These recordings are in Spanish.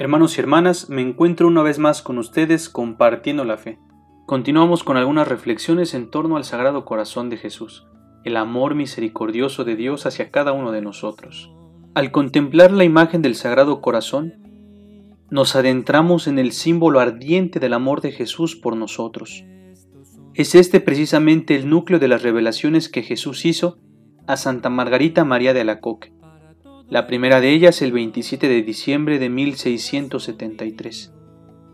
Hermanos y hermanas, me encuentro una vez más con ustedes compartiendo la fe. Continuamos con algunas reflexiones en torno al Sagrado Corazón de Jesús, el amor misericordioso de Dios hacia cada uno de nosotros. Al contemplar la imagen del Sagrado Corazón, nos adentramos en el símbolo ardiente del amor de Jesús por nosotros. Es este precisamente el núcleo de las revelaciones que Jesús hizo a Santa Margarita María de Alacoque la primera de ellas el 27 de diciembre de 1673,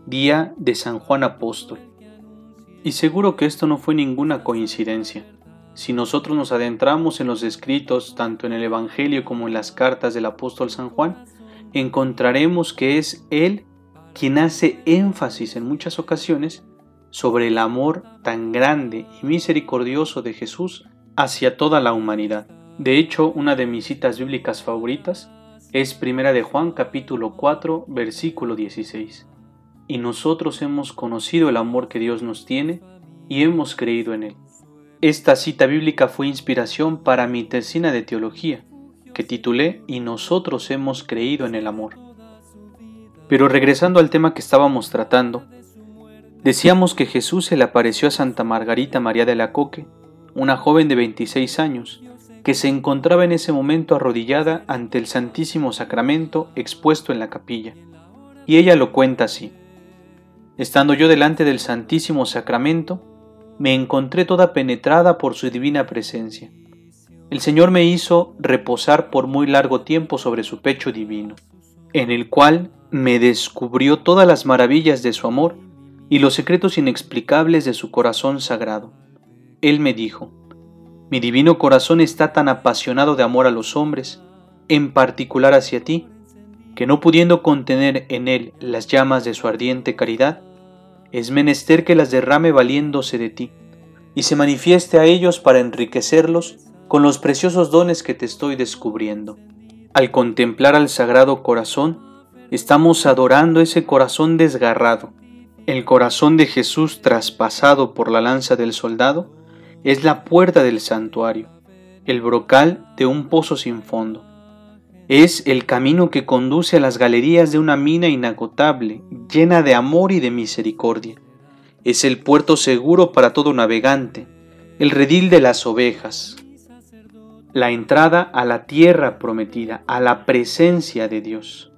día de San Juan Apóstol. Y seguro que esto no fue ninguna coincidencia. Si nosotros nos adentramos en los escritos, tanto en el Evangelio como en las cartas del apóstol San Juan, encontraremos que es él quien hace énfasis en muchas ocasiones sobre el amor tan grande y misericordioso de Jesús hacia toda la humanidad. De hecho, una de mis citas bíblicas favoritas es Primera de Juan capítulo 4 versículo 16. Y nosotros hemos conocido el amor que Dios nos tiene y hemos creído en él. Esta cita bíblica fue inspiración para mi tesina de teología, que titulé Y nosotros hemos creído en el amor. Pero regresando al tema que estábamos tratando, decíamos que Jesús se le apareció a Santa Margarita María de la Coque, una joven de 26 años, que se encontraba en ese momento arrodillada ante el Santísimo Sacramento expuesto en la capilla. Y ella lo cuenta así. Estando yo delante del Santísimo Sacramento, me encontré toda penetrada por su divina presencia. El Señor me hizo reposar por muy largo tiempo sobre su pecho divino, en el cual me descubrió todas las maravillas de su amor y los secretos inexplicables de su corazón sagrado. Él me dijo, mi divino corazón está tan apasionado de amor a los hombres, en particular hacia ti, que no pudiendo contener en él las llamas de su ardiente caridad, es menester que las derrame valiéndose de ti, y se manifieste a ellos para enriquecerlos con los preciosos dones que te estoy descubriendo. Al contemplar al Sagrado Corazón, estamos adorando ese corazón desgarrado, el corazón de Jesús traspasado por la lanza del soldado, es la puerta del santuario, el brocal de un pozo sin fondo. Es el camino que conduce a las galerías de una mina inagotable, llena de amor y de misericordia. Es el puerto seguro para todo navegante, el redil de las ovejas, la entrada a la tierra prometida, a la presencia de Dios.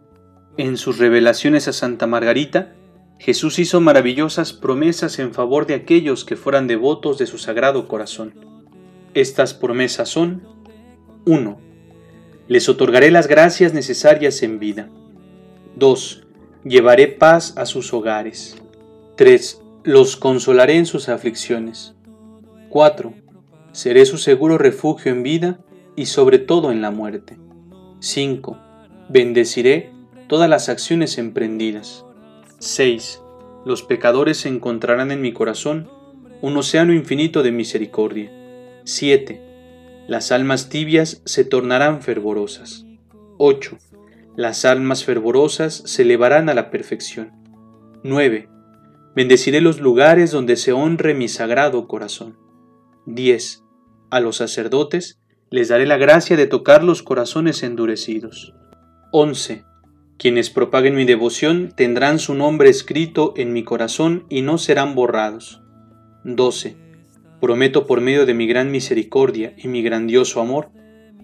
En sus revelaciones a Santa Margarita, Jesús hizo maravillosas promesas en favor de aquellos que fueran devotos de su sagrado corazón. Estas promesas son 1. Les otorgaré las gracias necesarias en vida. 2. Llevaré paz a sus hogares. 3. Los consolaré en sus aflicciones. 4. Seré su seguro refugio en vida y sobre todo en la muerte. 5. Bendeciré todas las acciones emprendidas. 6. Los pecadores encontrarán en mi corazón un océano infinito de misericordia. 7. Las almas tibias se tornarán fervorosas. 8. Las almas fervorosas se elevarán a la perfección. 9. Bendeciré los lugares donde se honre mi sagrado corazón. 10. A los sacerdotes les daré la gracia de tocar los corazones endurecidos. 11. Quienes propaguen mi devoción tendrán su nombre escrito en mi corazón y no serán borrados. 12. Prometo por medio de mi gran misericordia y mi grandioso amor,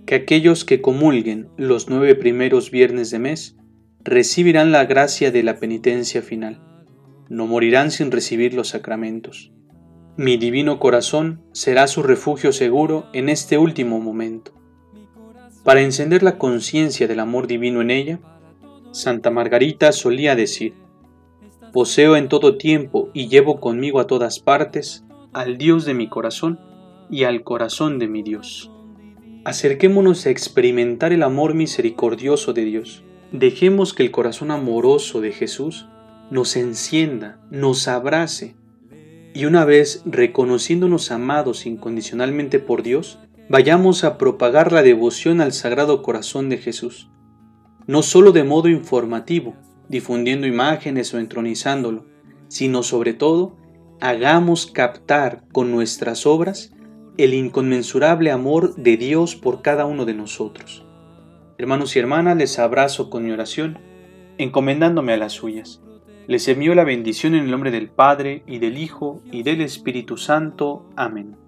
que aquellos que comulguen los nueve primeros viernes de mes recibirán la gracia de la penitencia final. No morirán sin recibir los sacramentos. Mi divino corazón será su refugio seguro en este último momento. Para encender la conciencia del amor divino en ella, Santa Margarita solía decir, poseo en todo tiempo y llevo conmigo a todas partes al Dios de mi corazón y al corazón de mi Dios. Acerquémonos a experimentar el amor misericordioso de Dios. Dejemos que el corazón amoroso de Jesús nos encienda, nos abrace, y una vez reconociéndonos amados incondicionalmente por Dios, vayamos a propagar la devoción al Sagrado Corazón de Jesús no solo de modo informativo, difundiendo imágenes o entronizándolo, sino sobre todo, hagamos captar con nuestras obras el inconmensurable amor de Dios por cada uno de nosotros. Hermanos y hermanas, les abrazo con mi oración encomendándome a las suyas. Les envío la bendición en el nombre del Padre, y del Hijo, y del Espíritu Santo. Amén.